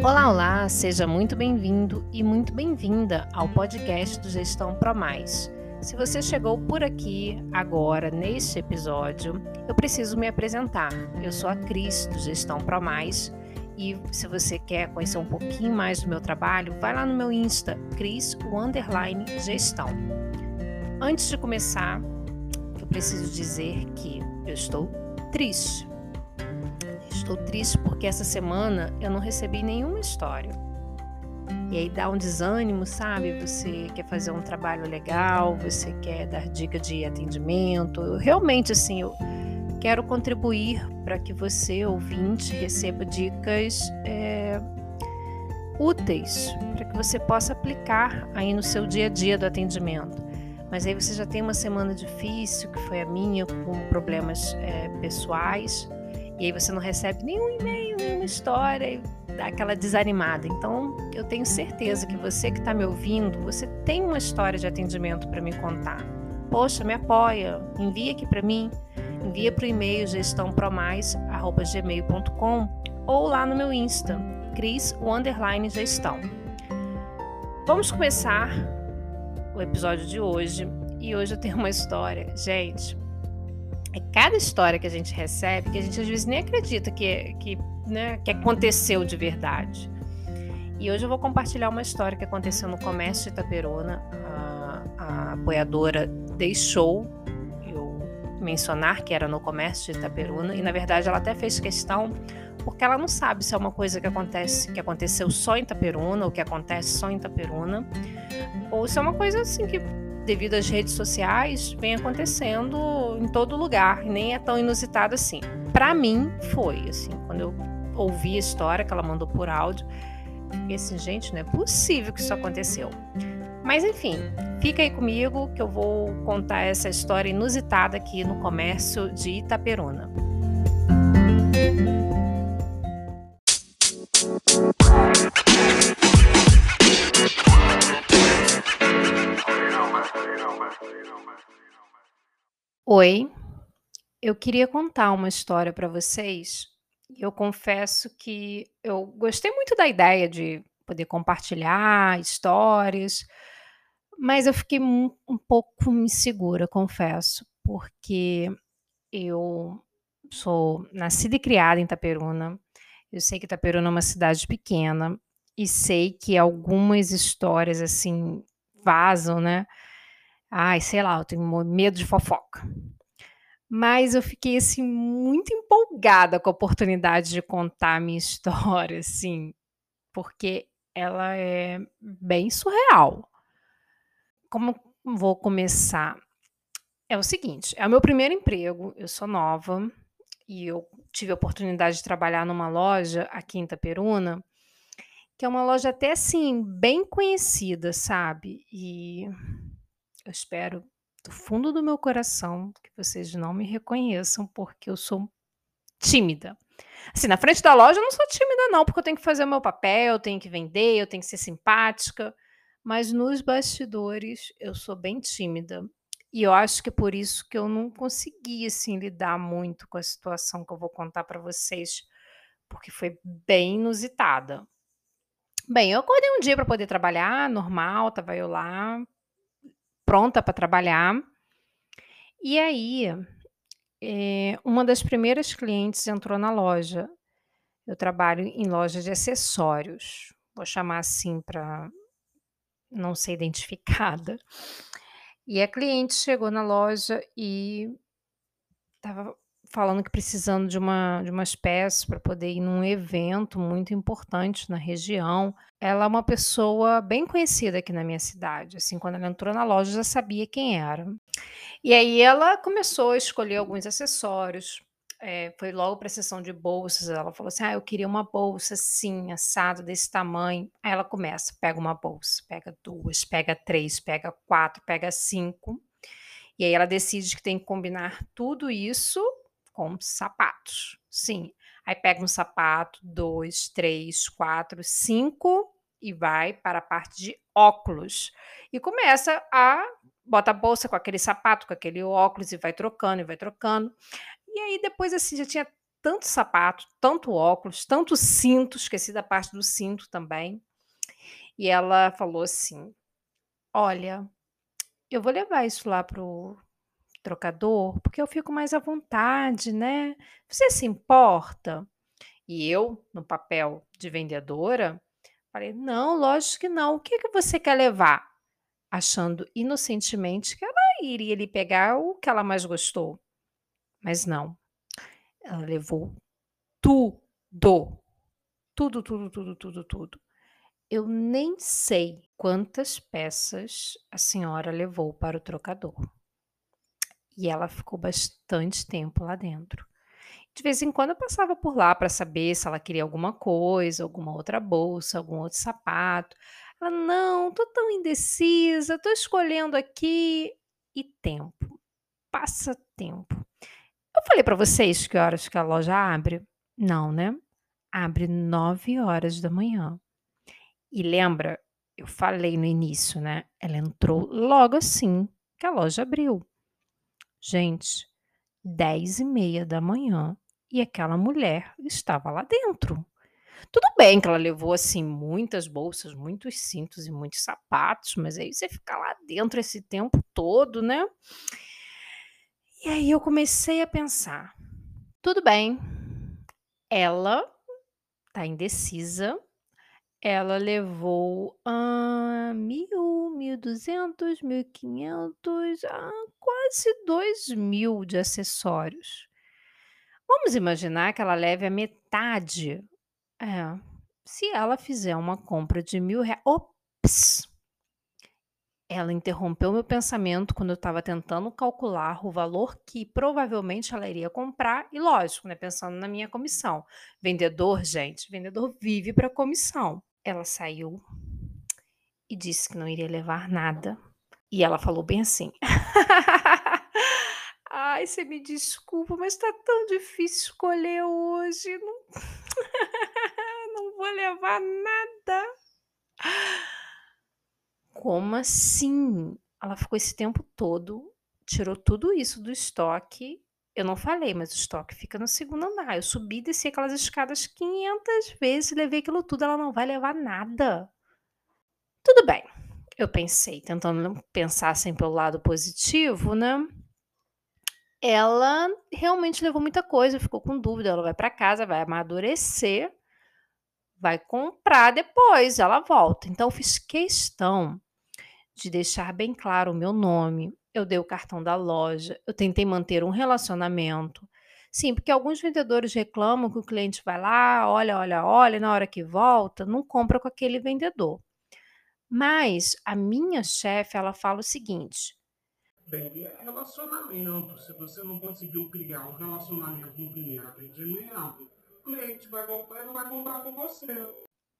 Olá, olá, seja muito bem-vindo e muito bem-vinda ao podcast do Gestão Pro Mais. Se você chegou por aqui agora neste episódio, eu preciso me apresentar. Eu sou a Cris do Gestão Pro Mais e se você quer conhecer um pouquinho mais do meu trabalho, vai lá no meu Insta, Cris Gestão. Antes de começar, eu preciso dizer que eu estou triste estou triste porque essa semana eu não recebi nenhuma história. E aí dá um desânimo, sabe? Você quer fazer um trabalho legal, você quer dar dica de atendimento. Eu, realmente, assim, eu quero contribuir para que você, ouvinte, receba dicas é, úteis, para que você possa aplicar aí no seu dia a dia do atendimento. Mas aí você já tem uma semana difícil, que foi a minha, com problemas é, pessoais e aí você não recebe nenhum e-mail, nenhuma história e dá aquela desanimada. Então, eu tenho certeza que você que está me ouvindo, você tem uma história de atendimento para me contar. Poxa, me apoia, envia aqui para mim, envia para o e-mail gestãopromais@gmail.com ou lá no meu Insta, Cris underline gestão. Vamos começar o episódio de hoje e hoje eu tenho uma história, gente é cada história que a gente recebe que a gente às vezes nem acredita que, que, né, que aconteceu de verdade. E hoje eu vou compartilhar uma história que aconteceu no comércio de Itaperuna. A, a apoiadora deixou eu mencionar que era no comércio de Itaperuna e na verdade ela até fez questão porque ela não sabe se é uma coisa que acontece que aconteceu só em Itaperuna ou que acontece só em Itaperuna ou se é uma coisa assim que devido às redes sociais, vem acontecendo em todo lugar, nem é tão inusitado assim. Para mim, foi assim, quando eu ouvi a história que ela mandou por áudio, fiquei assim, gente, não é possível que isso aconteceu. Mas enfim, fica aí comigo que eu vou contar essa história inusitada aqui no comércio de Itaperuna. Oi, eu queria contar uma história para vocês. Eu confesso que eu gostei muito da ideia de poder compartilhar histórias, mas eu fiquei um, um pouco insegura, confesso, porque eu sou nascida e criada em Itaperuna. Eu sei que Itaperuna é uma cidade pequena e sei que algumas histórias assim vazam, né? Ai, sei lá, eu tenho medo de fofoca. Mas eu fiquei assim muito empolgada com a oportunidade de contar a minha história, assim, porque ela é bem surreal. Como vou começar? É o seguinte, é o meu primeiro emprego, eu sou nova e eu tive a oportunidade de trabalhar numa loja aqui em Itaperuna, que é uma loja até assim bem conhecida, sabe? E eu espero do fundo do meu coração que vocês não me reconheçam porque eu sou tímida. Assim, na frente da loja eu não sou tímida não, porque eu tenho que fazer o meu papel, eu tenho que vender, eu tenho que ser simpática, mas nos bastidores eu sou bem tímida. E eu acho que é por isso que eu não consegui assim lidar muito com a situação que eu vou contar para vocês, porque foi bem inusitada. Bem, eu acordei um dia para poder trabalhar, normal, tava eu lá, pronta para trabalhar. E aí, é, uma das primeiras clientes entrou na loja. Eu trabalho em loja de acessórios, vou chamar assim para não ser identificada. E a cliente chegou na loja e estava falando que precisando de uma de umas peças para poder ir num evento muito importante na região. Ela é uma pessoa bem conhecida aqui na minha cidade, assim, quando ela entrou na loja já sabia quem era. E aí ela começou a escolher alguns acessórios, eh, foi logo para a seção de bolsas, ela falou assim: "Ah, eu queria uma bolsa assim, assado, desse tamanho". Aí ela começa, pega uma bolsa, pega duas, pega três, pega quatro, pega cinco. E aí ela decide que tem que combinar tudo isso com sapatos. Sim. Aí pega um sapato, dois, três, quatro, cinco e vai para a parte de óculos. E começa a bota a bolsa com aquele sapato, com aquele óculos e vai trocando e vai trocando. E aí depois assim já tinha tanto sapato, tanto óculos, tanto cinto, esqueci da parte do cinto também. E ela falou assim: Olha, eu vou levar isso lá pro trocador, porque eu fico mais à vontade, né? Você se importa? E eu, no papel de vendedora, falei: Não, lógico que não. O que, que você quer levar? Achando inocentemente que ela iria lhe pegar o que ela mais gostou. Mas não. Ela levou tudo. Tudo, tudo, tudo, tudo, tudo. Eu nem sei quantas peças a senhora levou para o trocador. E ela ficou bastante tempo lá dentro. De vez em quando eu passava por lá para saber se ela queria alguma coisa, alguma outra bolsa, algum outro sapato. Ela, não, tô tão indecisa, tô escolhendo aqui. E tempo. Passa tempo. Eu falei para vocês que horas que a loja abre? Não, né? Abre 9 horas da manhã. E lembra, eu falei no início, né? Ela entrou logo assim que a loja abriu. Gente, 10 e meia da manhã e aquela mulher estava lá dentro. Tudo bem que ela levou assim muitas bolsas, muitos cintos e muitos sapatos, mas aí você fica lá dentro esse tempo todo, né? E aí eu comecei a pensar: tudo bem, ela tá indecisa, ela levou mil, mil duzentos, mil quinhentos, ah, quase dois mil de acessórios. Vamos imaginar que ela leve a metade. É, se ela fizer uma compra de mil reais. Ops! Ela interrompeu meu pensamento quando eu estava tentando calcular o valor que provavelmente ela iria comprar, e lógico, né, pensando na minha comissão. Vendedor, gente, vendedor vive para comissão. Ela saiu e disse que não iria levar nada. E ela falou bem assim: Ai, você me desculpa, mas tá tão difícil escolher hoje. Não, não vou levar nada. Como assim? Ela ficou esse tempo todo, tirou tudo isso do estoque. Eu não falei, mas o estoque fica no segundo andar. Eu subi e desci aquelas escadas 500 vezes, levei aquilo tudo, ela não vai levar nada. Tudo bem. Eu pensei, tentando pensar assim pelo lado positivo, né? Ela realmente levou muita coisa, ficou com dúvida, ela vai para casa, vai amadurecer, vai comprar depois, ela volta. Então eu fiz questão de deixar bem claro o meu nome. Eu dei o cartão da loja, eu tentei manter um relacionamento. Sim, porque alguns vendedores reclamam que o cliente vai lá, olha, olha, olha, na hora que volta, não compra com aquele vendedor. Mas a minha chefe, ela fala o seguinte: Bem, relacionamento. Se você não conseguiu criar um relacionamento no primeiro atendimento, cliente vai e não vai comprar com você.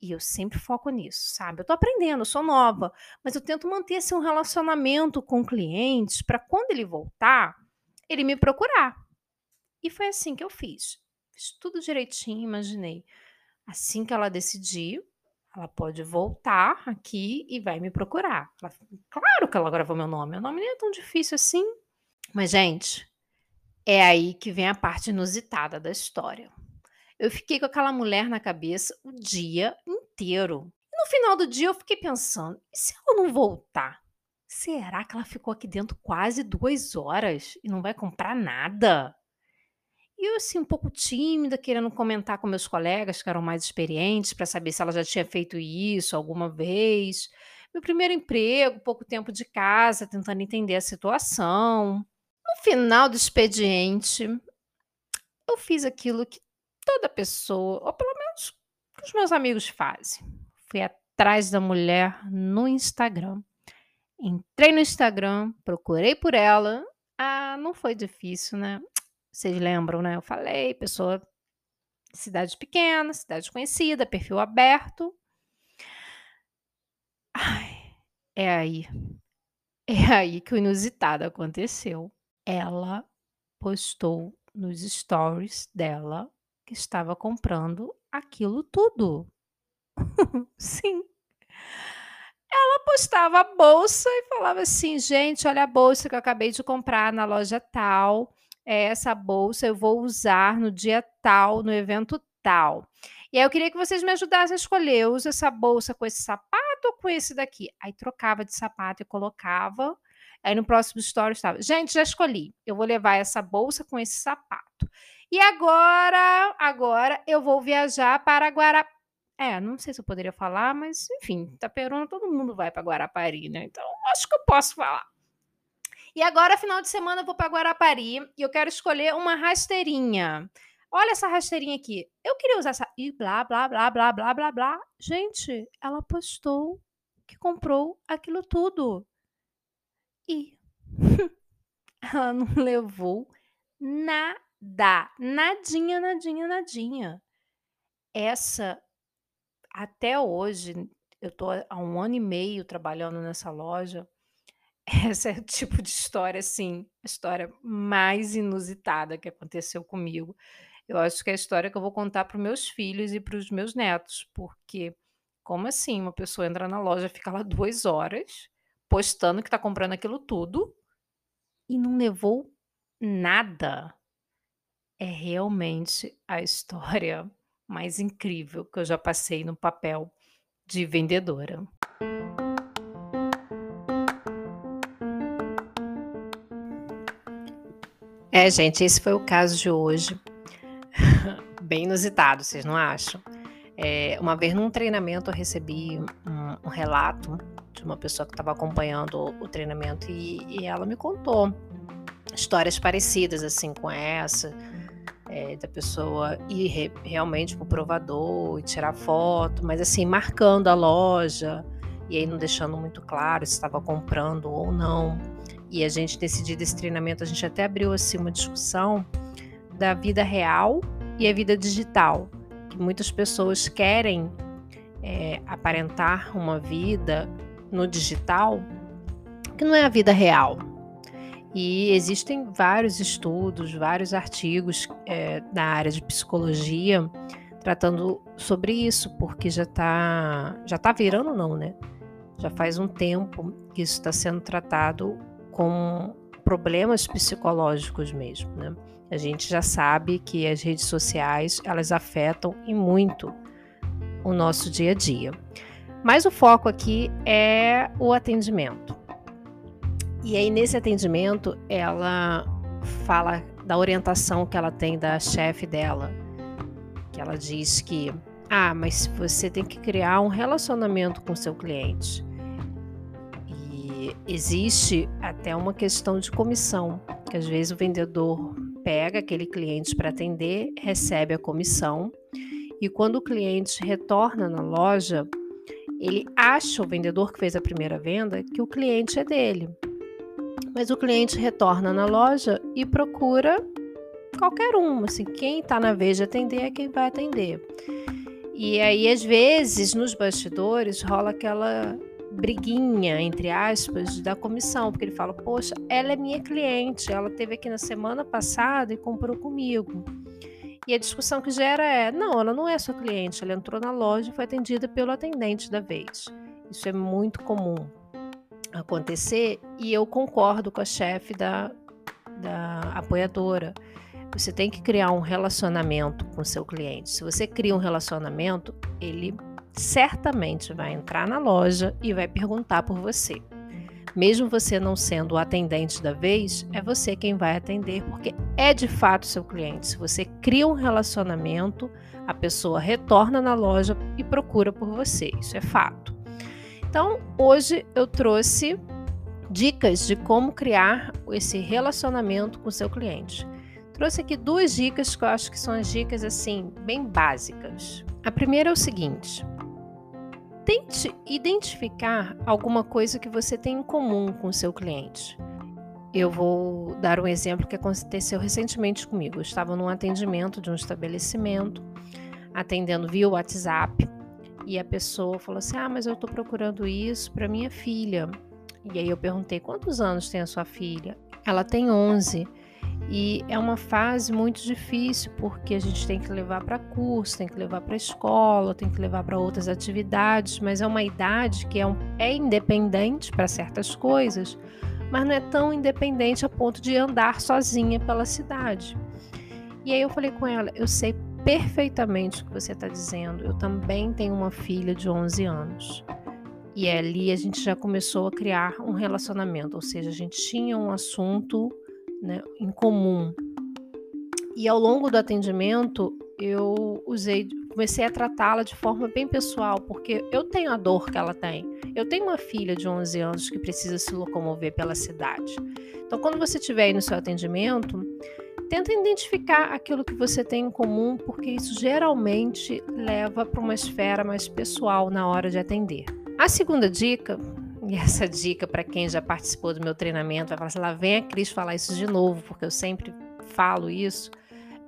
E eu sempre foco nisso, sabe? Eu tô aprendendo, eu sou nova, mas eu tento manter assim, um relacionamento com clientes para quando ele voltar, ele me procurar. E foi assim que eu fiz. Fiz tudo direitinho, imaginei. Assim que ela decidir, ela pode voltar aqui e vai me procurar. Ela, claro que ela gravou meu nome. Meu nome nem é tão difícil assim. Mas, gente, é aí que vem a parte inusitada da história. Eu fiquei com aquela mulher na cabeça o dia inteiro. No final do dia eu fiquei pensando: e se ela não voltar? Será que ela ficou aqui dentro quase duas horas e não vai comprar nada? E eu, assim, um pouco tímida, querendo comentar com meus colegas que eram mais experientes, para saber se ela já tinha feito isso alguma vez. Meu primeiro emprego, pouco tempo de casa, tentando entender a situação. No final do expediente, eu fiz aquilo que toda pessoa, ou pelo menos que os meus amigos fazem. Fui atrás da mulher no Instagram. Entrei no Instagram, procurei por ela. Ah, não foi difícil, né? Vocês lembram, né? Eu falei, pessoa cidade pequena, cidade conhecida, perfil aberto. Ai, é aí. É aí que o inusitado aconteceu. Ela postou nos stories dela que estava comprando aquilo tudo. Sim. Ela postava a bolsa e falava assim: gente, olha a bolsa que eu acabei de comprar na loja tal é, essa bolsa eu vou usar no dia tal, no evento tal. E aí eu queria que vocês me ajudassem a escolher, eu uso essa bolsa com esse sapato ou com esse daqui? Aí trocava de sapato e colocava. Aí no próximo story estava, gente, já escolhi. Eu vou levar essa bolsa com esse sapato. E agora, agora eu vou viajar para Guarapari. É, não sei se eu poderia falar, mas enfim, Itaperuna todo mundo vai para Guarapari, né? Então acho que eu posso falar. E agora, final de semana, eu vou para Guarapari e eu quero escolher uma rasteirinha. Olha essa rasteirinha aqui. Eu queria usar essa. E blá, blá, blá, blá, blá, blá, blá. Gente, ela postou que comprou aquilo tudo. E ela não levou nada. Nadinha, nadinha, nadinha. Essa, até hoje, eu tô há um ano e meio trabalhando nessa loja. Essa é o tipo de história, assim, a história mais inusitada que aconteceu comigo. Eu acho que é a história que eu vou contar para meus filhos e para os meus netos, porque como assim uma pessoa entra na loja, fica lá duas horas, postando que está comprando aquilo tudo e não levou nada? É realmente a história mais incrível que eu já passei no papel de vendedora. É, gente, esse foi o caso de hoje bem inusitado, vocês não acham? É, uma vez num treinamento eu recebi um, um relato de uma pessoa que estava acompanhando o, treinamento e, e, ela me contou histórias parecidas assim com essa, é, da pessoa ir re, realmente pro provador e tirar foto, mas assim marcando a loja e aí não deixando muito claro se estava comprando ou não. E a gente decidiu esse treinamento, a gente até abriu assim uma discussão da vida real e a vida digital. Que muitas pessoas querem é, aparentar uma vida no digital que não é a vida real. E existem vários estudos, vários artigos é, na área de psicologia tratando sobre isso, porque já está já tá virando não, né? Já faz um tempo que isso está sendo tratado com problemas psicológicos mesmo, né? A gente já sabe que as redes sociais, elas afetam e muito o nosso dia a dia. Mas o foco aqui é o atendimento. E aí nesse atendimento, ela fala da orientação que ela tem da chefe dela, que ela diz que ah, mas você tem que criar um relacionamento com seu cliente. E existe até uma questão de comissão, que às vezes o vendedor pega aquele cliente para atender, recebe a comissão e quando o cliente retorna na loja, ele acha o vendedor que fez a primeira venda que o cliente é dele. Mas o cliente retorna na loja e procura qualquer um, assim, quem está na vez de atender é quem vai atender. E aí, às vezes, nos bastidores rola aquela briguinha, entre aspas, da comissão, porque ele fala: Poxa, ela é minha cliente, ela teve aqui na semana passada e comprou comigo. E a discussão que gera é: não, ela não é sua cliente, ela entrou na loja e foi atendida pelo atendente da vez. Isso é muito comum acontecer e eu concordo com a chefe da, da apoiadora. Você tem que criar um relacionamento com seu cliente. Se você cria um relacionamento, ele certamente vai entrar na loja e vai perguntar por você. Mesmo você não sendo o atendente da vez, é você quem vai atender, porque é de fato seu cliente. Se você cria um relacionamento, a pessoa retorna na loja e procura por você. Isso é fato. Então, hoje eu trouxe dicas de como criar esse relacionamento com seu cliente. Trouxe aqui duas dicas que eu acho que são as dicas assim bem básicas. A primeira é o seguinte: Tente identificar alguma coisa que você tem em comum com o seu cliente. Eu vou dar um exemplo que aconteceu recentemente comigo. Eu estava num atendimento de um estabelecimento, atendendo via WhatsApp, e a pessoa falou assim: Ah, mas eu estou procurando isso para minha filha. E aí eu perguntei: Quantos anos tem a sua filha? Ela tem 11. E é uma fase muito difícil porque a gente tem que levar para curso, tem que levar para escola, tem que levar para outras atividades, mas é uma idade que é, um, é independente para certas coisas, mas não é tão independente a ponto de andar sozinha pela cidade. E aí eu falei com ela: eu sei perfeitamente o que você está dizendo. Eu também tenho uma filha de 11 anos. E ali a gente já começou a criar um relacionamento, ou seja, a gente tinha um assunto né, em comum. E ao longo do atendimento, eu usei, comecei a tratá-la de forma bem pessoal, porque eu tenho a dor que ela tem. Eu tenho uma filha de 11 anos que precisa se locomover pela cidade. Então, quando você estiver aí no seu atendimento, tenta identificar aquilo que você tem em comum, porque isso geralmente leva para uma esfera mais pessoal na hora de atender. A segunda dica, e essa dica para quem já participou do meu treinamento, vai falar assim, lá vem a Cris falar isso de novo, porque eu sempre falo isso,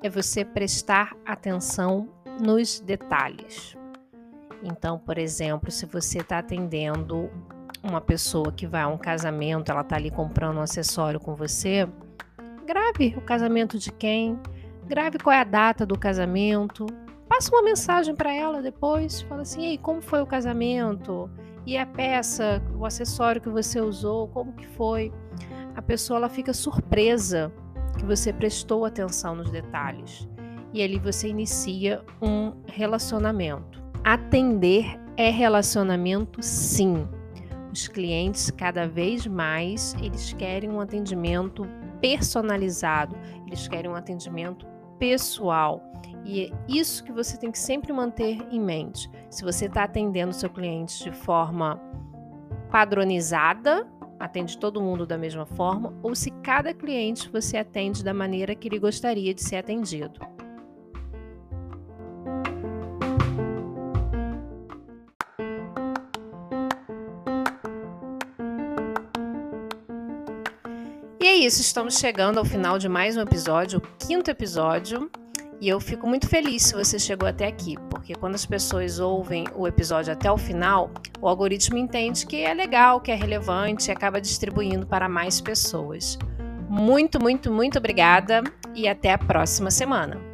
é você prestar atenção nos detalhes. Então, por exemplo, se você está atendendo uma pessoa que vai a um casamento, ela está ali comprando um acessório com você, grave o casamento de quem, grave qual é a data do casamento, passa uma mensagem para ela depois, fala assim, ei, como foi o casamento? E a peça, o acessório que você usou, como que foi? A pessoa ela fica surpresa que você prestou atenção nos detalhes. E ali você inicia um relacionamento. Atender é relacionamento sim. Os clientes cada vez mais eles querem um atendimento personalizado, eles querem um atendimento pessoal. E é isso que você tem que sempre manter em mente. Se você está atendendo seu cliente de forma padronizada, atende todo mundo da mesma forma, ou se cada cliente você atende da maneira que ele gostaria de ser atendido. E é isso, estamos chegando ao final de mais um episódio, o quinto episódio. E eu fico muito feliz se você chegou até aqui, porque quando as pessoas ouvem o episódio até o final, o algoritmo entende que é legal, que é relevante e acaba distribuindo para mais pessoas. Muito, muito, muito obrigada e até a próxima semana.